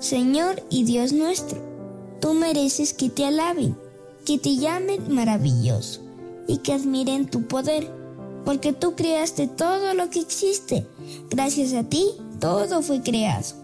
Señor y Dios nuestro, tú mereces que te alaben, que te llamen maravilloso y que admiren tu poder, porque tú creaste todo lo que existe. Gracias a ti, todo fue creado.